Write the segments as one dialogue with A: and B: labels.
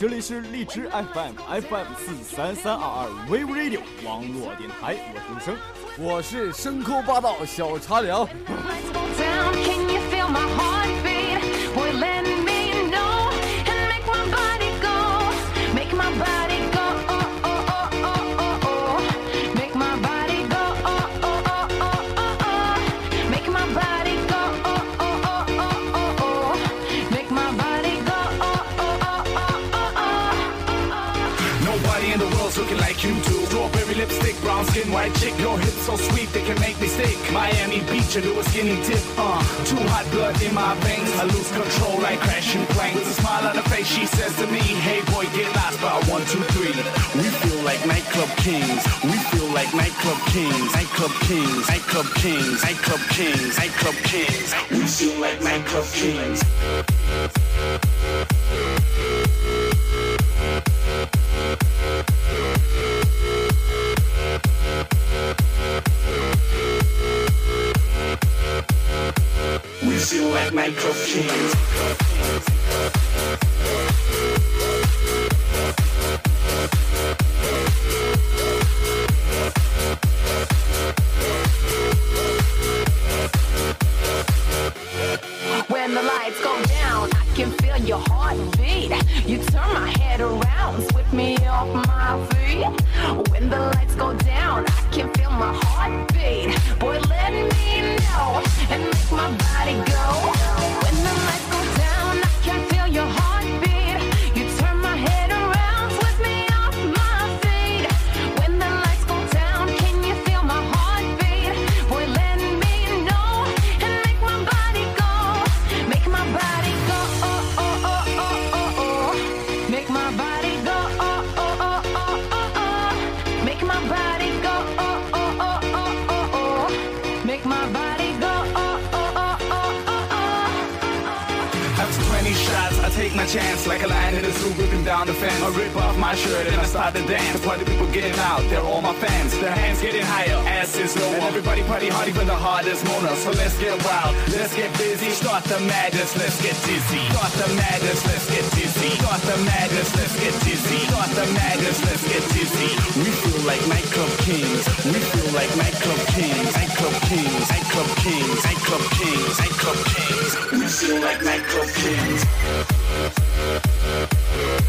A: 这里是荔枝 FM FM 四三三二二 v Radio 网络电台，我是陆生，
B: 我是生抠霸道小茶凉。
C: Brown skin, white chick. Your hips so sweet they can make me sick. Miami Beach, you do a skinny dip, Uh, too hot blood in my veins. I lose control like crashing planes. With a smile on her face, she says to me, Hey boy, get lost by one, two, three. We feel like nightclub kings. We feel like nightclub kings. Nightclub kings. Nightclub kings. Nightclub kings. Nightclub kings. We feel like nightclub kings. Like micro kings.
D: When down the
C: fence. I rip off my shirt and I start to dance. Party people getting out, they're all my fans. Their hands getting higher, asses lower. And everybody party hard, even the hardest moaner. So let's get wild, let's get busy. Start the madness, let's get dizzy. Start the madness, let's get dizzy. Start the madness, let's get dizzy. Start the madness, let's get dizzy. We feel like nightclub kings. We feel like nightclub kings. Nightclub kings. Nightclub kings. Nightclub kings. Nightclub kings. We feel like nightclub kings.
D: Yeah.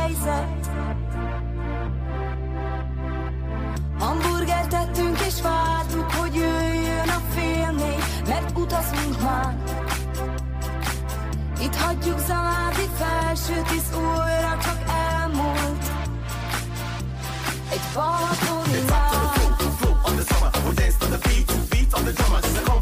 D: helyzet. Hamburger és vártuk, hogy jöjjön a fél négy Mert utazunk már. Itt hagyjuk Zamádi felső tíz óra csak elmúlt. Egy balkonál It's up to the flow, flow on the summer. We'll dance to the beat,
E: beat on the drummer.